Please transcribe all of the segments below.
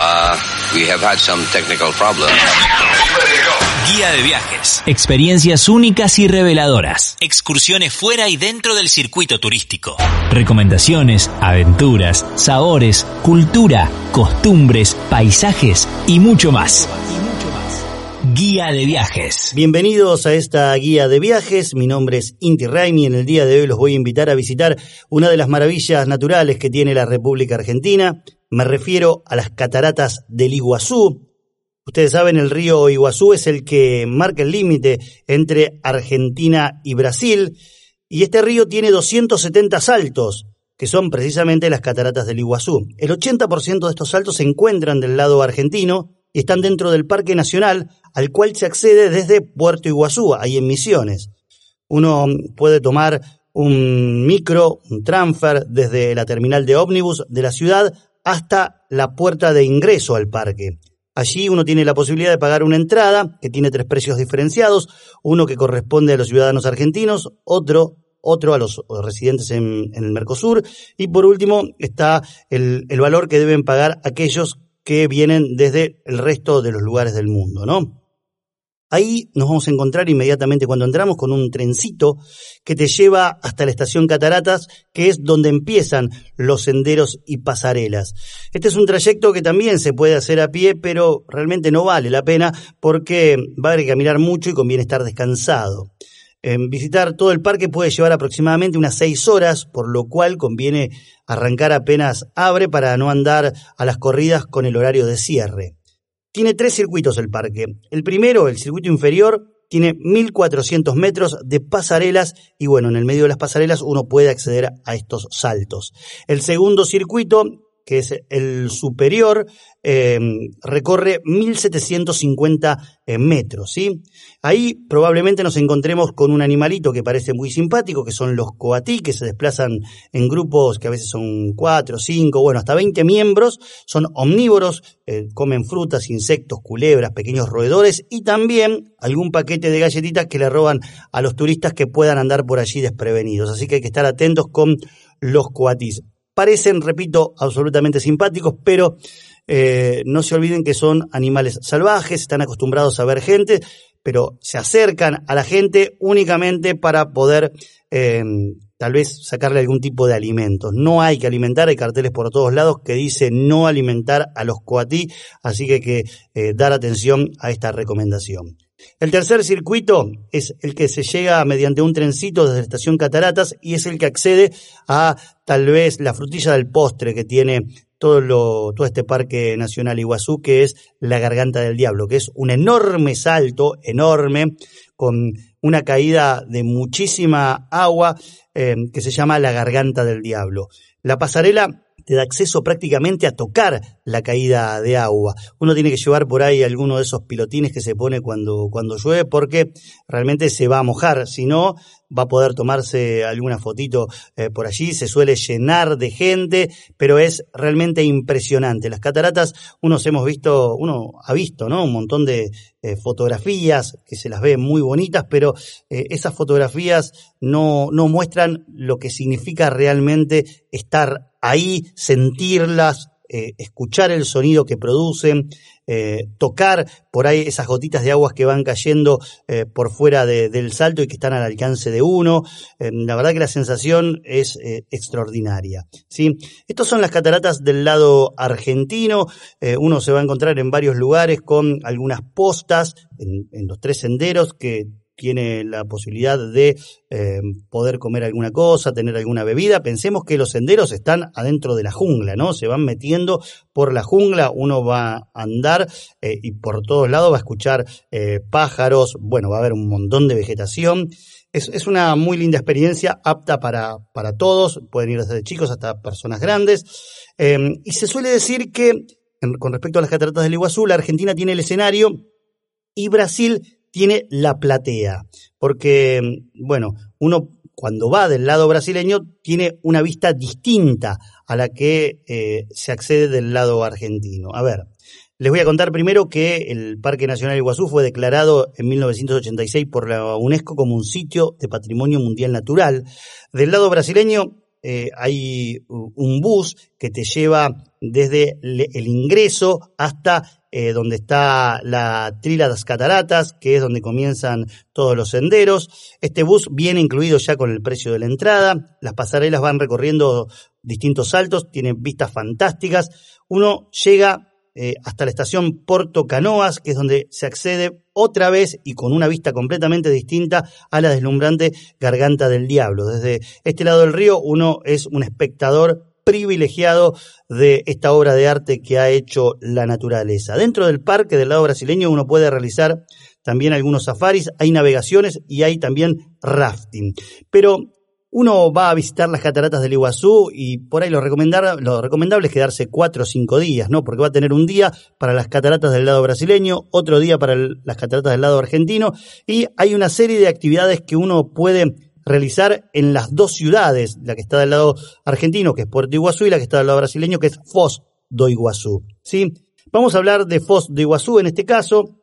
Uh, we have had some technical problems. Guía de viajes. Experiencias únicas y reveladoras. Excursiones fuera y dentro del circuito turístico. Recomendaciones, aventuras, sabores, cultura, costumbres, paisajes y mucho más. Guía de viajes. Bienvenidos a esta guía de viajes. Mi nombre es Inti Raimi y en el día de hoy los voy a invitar a visitar una de las maravillas naturales que tiene la República Argentina. Me refiero a las cataratas del Iguazú. Ustedes saben, el río Iguazú es el que marca el límite entre Argentina y Brasil. Y este río tiene 270 saltos, que son precisamente las cataratas del Iguazú. El 80% de estos saltos se encuentran del lado argentino y están dentro del Parque Nacional, al cual se accede desde Puerto Iguazú, ahí en Misiones. Uno puede tomar un micro, un transfer, desde la terminal de ómnibus de la ciudad hasta la puerta de ingreso al parque. Allí uno tiene la posibilidad de pagar una entrada que tiene tres precios diferenciados, uno que corresponde a los ciudadanos argentinos, otro otro a los residentes en, el Mercosur y por último está el, el valor que deben pagar aquellos que vienen desde el resto de los lugares del mundo, ¿no? Ahí nos vamos a encontrar inmediatamente cuando entramos con un trencito que te lleva hasta la estación Cataratas, que es donde empiezan los senderos y pasarelas. Este es un trayecto que también se puede hacer a pie, pero realmente no vale la pena porque va a haber que caminar mucho y conviene estar descansado. visitar todo el parque puede llevar aproximadamente unas seis horas, por lo cual conviene arrancar apenas abre para no andar a las corridas con el horario de cierre. Tiene tres circuitos el parque. El primero, el circuito inferior, tiene 1400 metros de pasarelas y bueno, en el medio de las pasarelas uno puede acceder a estos saltos. El segundo circuito que es el superior, eh, recorre 1750 eh, metros. ¿sí? Ahí probablemente nos encontremos con un animalito que parece muy simpático, que son los coatí, que se desplazan en grupos que a veces son 4, 5, bueno, hasta 20 miembros, son omnívoros, eh, comen frutas, insectos, culebras, pequeños roedores y también algún paquete de galletitas que le roban a los turistas que puedan andar por allí desprevenidos. Así que hay que estar atentos con los coatís parecen, repito, absolutamente simpáticos, pero eh, no se olviden que son animales salvajes, están acostumbrados a ver gente, pero se acercan a la gente únicamente para poder eh, tal vez sacarle algún tipo de alimento. No hay que alimentar, hay carteles por todos lados que dicen no alimentar a los coatí, así que hay que eh, dar atención a esta recomendación. El tercer circuito es el que se llega mediante un trencito desde la estación Cataratas y es el que accede a tal vez la frutilla del postre que tiene todo, lo, todo este parque nacional Iguazú, que es la Garganta del Diablo, que es un enorme salto, enorme, con una caída de muchísima agua eh, que se llama la Garganta del Diablo. La pasarela te da acceso prácticamente a tocar la caída de agua. Uno tiene que llevar por ahí alguno de esos pilotines que se pone cuando, cuando llueve porque realmente se va a mojar, si no va a poder tomarse alguna fotito eh, por allí, se suele llenar de gente, pero es realmente impresionante. Las cataratas, unos hemos visto, uno ha visto, ¿no? Un montón de eh, fotografías que se las ve muy bonitas, pero eh, esas fotografías no, no muestran lo que significa realmente estar ahí, sentirlas, eh, escuchar el sonido que producen, eh, tocar por ahí esas gotitas de aguas que van cayendo eh, por fuera del salto y que están al alcance de uno. la verdad que la sensación es extraordinaria. ¿sí? Estas son las cataratas del lado argentino. uno se va a encontrar en varios lugares con algunas postas en, en los tres senderos que tiene la posibilidad de eh, poder comer alguna cosa, tener alguna bebida. Pensemos que los senderos están adentro de la jungla, ¿no? Se van metiendo por la jungla, uno va a andar eh, y por todos lados va a escuchar eh, pájaros, bueno, va a haber un montón de vegetación. Es, una muy linda experiencia, apta para, para todos, pueden ir desde chicos hasta personas grandes. y se suele decir que con respecto a las cataratas del Iguazú, la Argentina tiene el escenario y Brasil tiene la platea. Porque, bueno, uno cuando va del lado brasileño tiene una vista distinta a la que eh, se accede del lado argentino. A ver, les voy a contar primero que el Parque Nacional Iguazú fue declarado en 1986 por la UNESCO como un sitio de patrimonio mundial natural. Del lado brasileño eh, hay un bus que te lleva desde el ingreso hasta eh, donde está la Trila das Cataratas, que es donde comienzan todos los senderos. Este bus viene incluido ya con el precio de la entrada. Las pasarelas van recorriendo distintos saltos, tienen vistas fantásticas. Uno llega eh, hasta la estación Porto Canoas, que es donde se accede otra vez y con una vista completamente distinta a la deslumbrante Garganta del Diablo. Desde este lado del río uno es un espectador privilegiado de esta obra de arte que ha hecho la naturaleza. Dentro del parque del lado brasileño uno puede realizar también algunos safaris, hay navegaciones y hay también rafting. Pero uno va a visitar las cataratas del Iguazú y por ahí lo, lo recomendable es quedarse cuatro o cinco días, ¿no? Porque va a tener un día para las cataratas del lado brasileño, otro día para las cataratas del lado argentino y hay una serie de actividades que uno puede realizar en las dos ciudades, la que está del lado argentino, que es Puerto Iguazú, y la que está del lado brasileño, que es Foz do Iguazú. ¿sí? Vamos a hablar de Foz do Iguazú en este caso.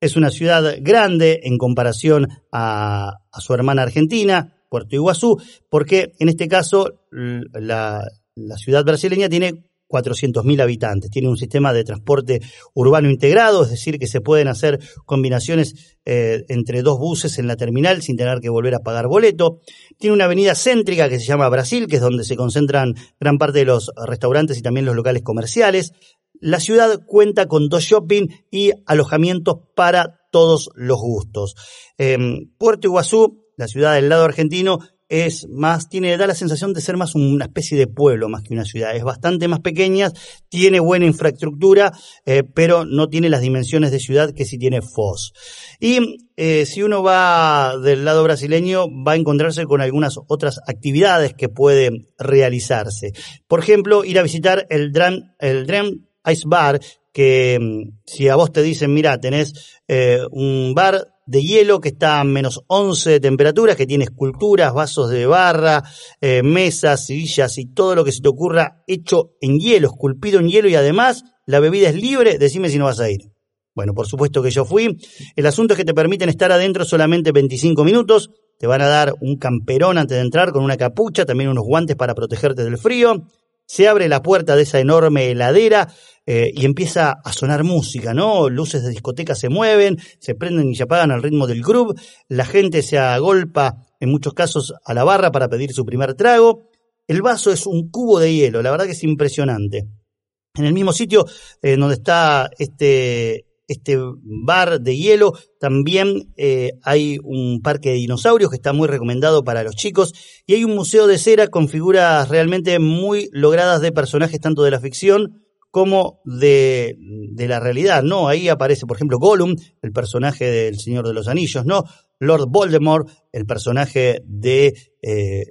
Es una ciudad grande en comparación a su hermana argentina, Puerto Iguazú, porque en este caso la, ciudad brasileña tiene 400.000 habitantes. Tiene un sistema de transporte urbano integrado, es decir, que se pueden hacer combinaciones eh, entre dos buses en la terminal sin tener que volver a pagar boleto. Tiene una avenida céntrica que se llama Brasil, que es donde se concentran gran parte de los restaurantes y también los locales comerciales. La ciudad cuenta con dos shopping y alojamientos para todos los gustos. Puerto Iguazú la ciudad del lado argentino es más, tiene, da la sensación de ser más una especie de pueblo más que una ciudad. Es bastante más pequeña, tiene buena infraestructura, eh, pero no tiene las dimensiones de ciudad que sí tiene Foz. Y eh, si uno va del lado brasileño, va a encontrarse con algunas otras actividades que puede realizarse. Por ejemplo, ir a visitar el Dram, el Dram Ice Bar, que mm, si a vos te dicen, mira, tenés eh, un bar de hielo que está a menos 11 de temperatura, que tiene esculturas, vasos de barra, eh, mesas, sillas y todo lo que se te ocurra hecho en hielo, esculpido en hielo y además la bebida es libre, decime si no vas a ir. Bueno, por supuesto que yo fui. El asunto es que te permiten estar adentro solamente 25 minutos. Te van a dar un camperón antes de entrar con una capucha, también unos guantes para protegerte del frío. Se abre la puerta de esa enorme heladera eh, y empieza a sonar música, ¿no? Luces de discoteca se mueven, se prenden y se apagan al ritmo del groove, la gente se agolpa en muchos casos a la barra para pedir su primer trago. El vaso es un cubo de hielo, la verdad que es impresionante. En el mismo sitio eh, donde está este, este bar de hielo, también eh, hay un parque de dinosaurios que está muy recomendado para los chicos y hay un museo de cera con figuras realmente muy logradas de personajes tanto de la ficción como de, la realidad, ¿no? Ahí aparece, por ejemplo, Gollum, el personaje del Señor de los Anillos, ¿no? Lord Voldemort, el personaje de eh,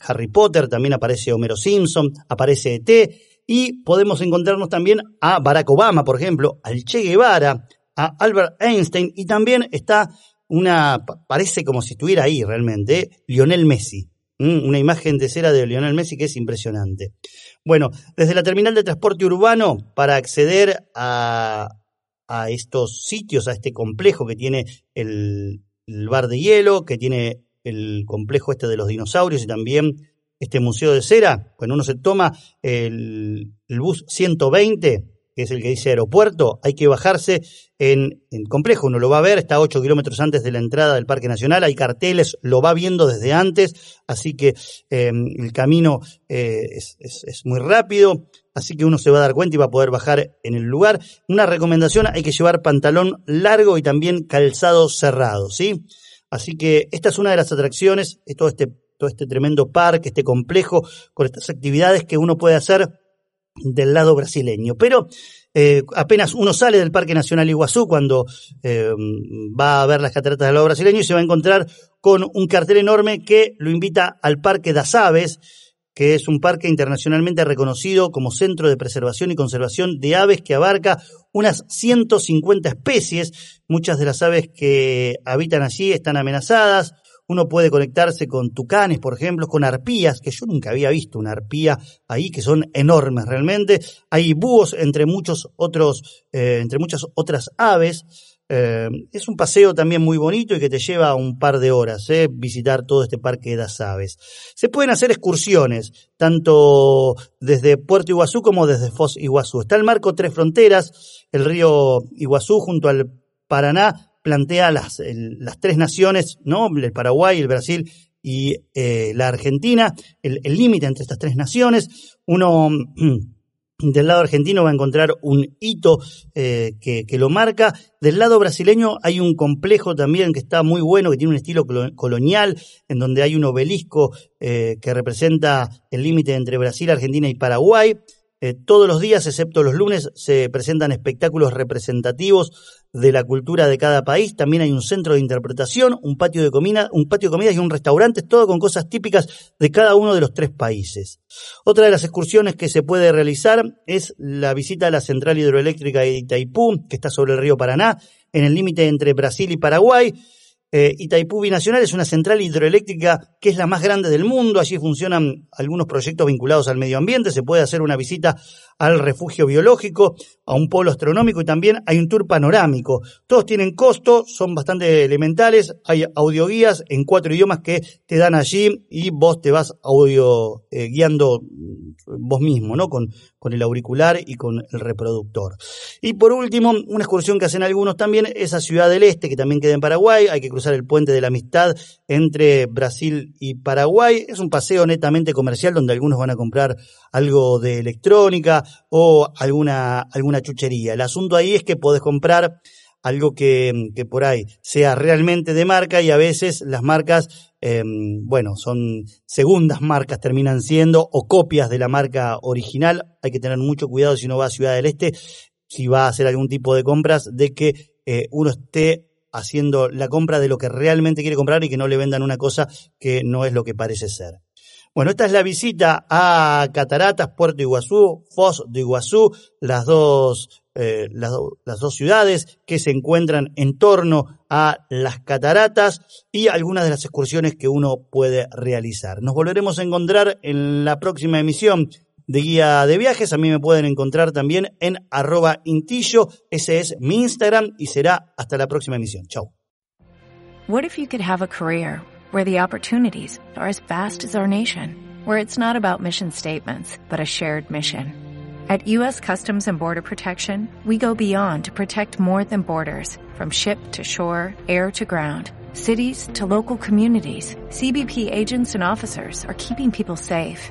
Harry Potter, también aparece Homero Simpson, aparece ET, y podemos encontrarnos también a Barack Obama, por ejemplo, al Che Guevara, a Albert Einstein, y también está una, parece como si estuviera ahí realmente, Lionel Messi, una imagen de cera de Lionel Messi que es impresionante. Bueno, desde la terminal de transporte urbano, para acceder a, estos sitios, a este complejo que tiene el, bar de hielo, que tiene el complejo este de los dinosaurios y también este museo de cera, cuando uno se toma el, el bus 120, que es el que dice aeropuerto, hay que bajarse en, complejo, uno lo va a ver, está a 8 kilómetros antes de la entrada del Parque Nacional, hay carteles, lo va viendo desde antes, así que em, el camino eh, es, muy rápido, así que uno se va a dar cuenta y va a poder bajar en el lugar. Una recomendación, hay que llevar pantalón largo y también calzado cerrado, ¿sí? Así que esta es una de las atracciones, todo este, todo este tremendo parque, este complejo, con estas actividades que uno puede hacer del lado brasileño. Pero eh, apenas uno sale del Parque Nacional Iguazú cuando eh, va a ver las cataratas del lado brasileño y se va a encontrar con un cartel enorme que lo invita al Parque das Aves, que es un parque internacionalmente reconocido como centro de preservación y conservación de aves que abarca unas 150 especies. Muchas de las aves que habitan allí están amenazadas. Uno puede conectarse con tucanes, por ejemplo, con arpías, que yo nunca había visto una arpía ahí, que son enormes realmente. Hay búhos entre muchos otros, eh, entre muchas otras aves. Eh, es un paseo también muy bonito y que te lleva un par de horas eh, visitar todo este parque de las aves. Se pueden hacer excursiones, tanto desde Puerto Iguazú como desde Foz Iguazú. Está el marco Tres Fronteras, el río Iguazú junto al Paraná plantea las, las tres naciones, ¿no? el Paraguay, el Brasil y eh, la Argentina, el límite entre estas tres naciones. Uno Del lado argentino va a encontrar un hito eh, que, lo marca. Del lado brasileño hay un complejo también que está muy bueno, que tiene un estilo colonial, en donde hay un obelisco eh, que representa el límite entre Brasil, Argentina y Paraguay. Eh, todos los días, excepto los lunes, se presentan espectáculos representativos de la cultura de cada país. También hay un centro de interpretación, un patio de comida, un patio de comidas y un restaurante, todo con cosas típicas de cada uno de los tres países. Otra de las excursiones que se puede realizar es la visita a la central hidroeléctrica de Itaipú, que está sobre el río Paraná, en el límite entre Brasil y Paraguay. Eh, Itaipú Binacional es una central hidroeléctrica que es la más grande del mundo. Allí funcionan algunos proyectos vinculados al medio ambiente. Se puede hacer una visita al refugio biológico, a un polo astronómico y también hay un tour panorámico. Todos tienen costo, son bastante elementales. Hay audioguías en cuatro idiomas que te dan allí y vos te vas audio eh, guiando vos mismo, ¿no? Con, con el auricular y con el reproductor. Y por último, una excursión que hacen algunos también es a Ciudad del Este, que también queda en Paraguay. Hay que cruzar el puente de la amistad entre Brasil y Paraguay. Es un paseo netamente comercial donde algunos van a comprar algo de electrónica o alguna, alguna chuchería. El asunto ahí es que podés comprar algo que, que, por ahí sea realmente de marca y a veces las marcas, em, bueno, son segundas marcas, terminan siendo o copias de la marca original. Hay que tener mucho cuidado si uno va a Ciudad del Este, si va a hacer algún tipo de compras, de que eh, uno esté haciendo la compra de lo que realmente quiere comprar y que no le vendan una cosa que no es lo que parece ser. Bueno, esta es la visita a Cataratas, Puerto Iguazú, Foz de Iguazú, las dos, eh, las, las, dos ciudades que se encuentran en torno a las cataratas y algunas de las excursiones que uno puede realizar. Nos volveremos a encontrar en la próxima emisión de guía de viajes. A mí me pueden encontrar también en intillo. Ese es mi Instagram y será hasta la próxima emisión. Chau. What if you could have a career where the opportunities are as vast as our nation, where it's not about mission statements, but a shared mission? At U.S. Customs and Border Protection, we go beyond to protect more than borders, from ship to shore, air to ground. Cities to local communities, CBP agents and officers are keeping people safe.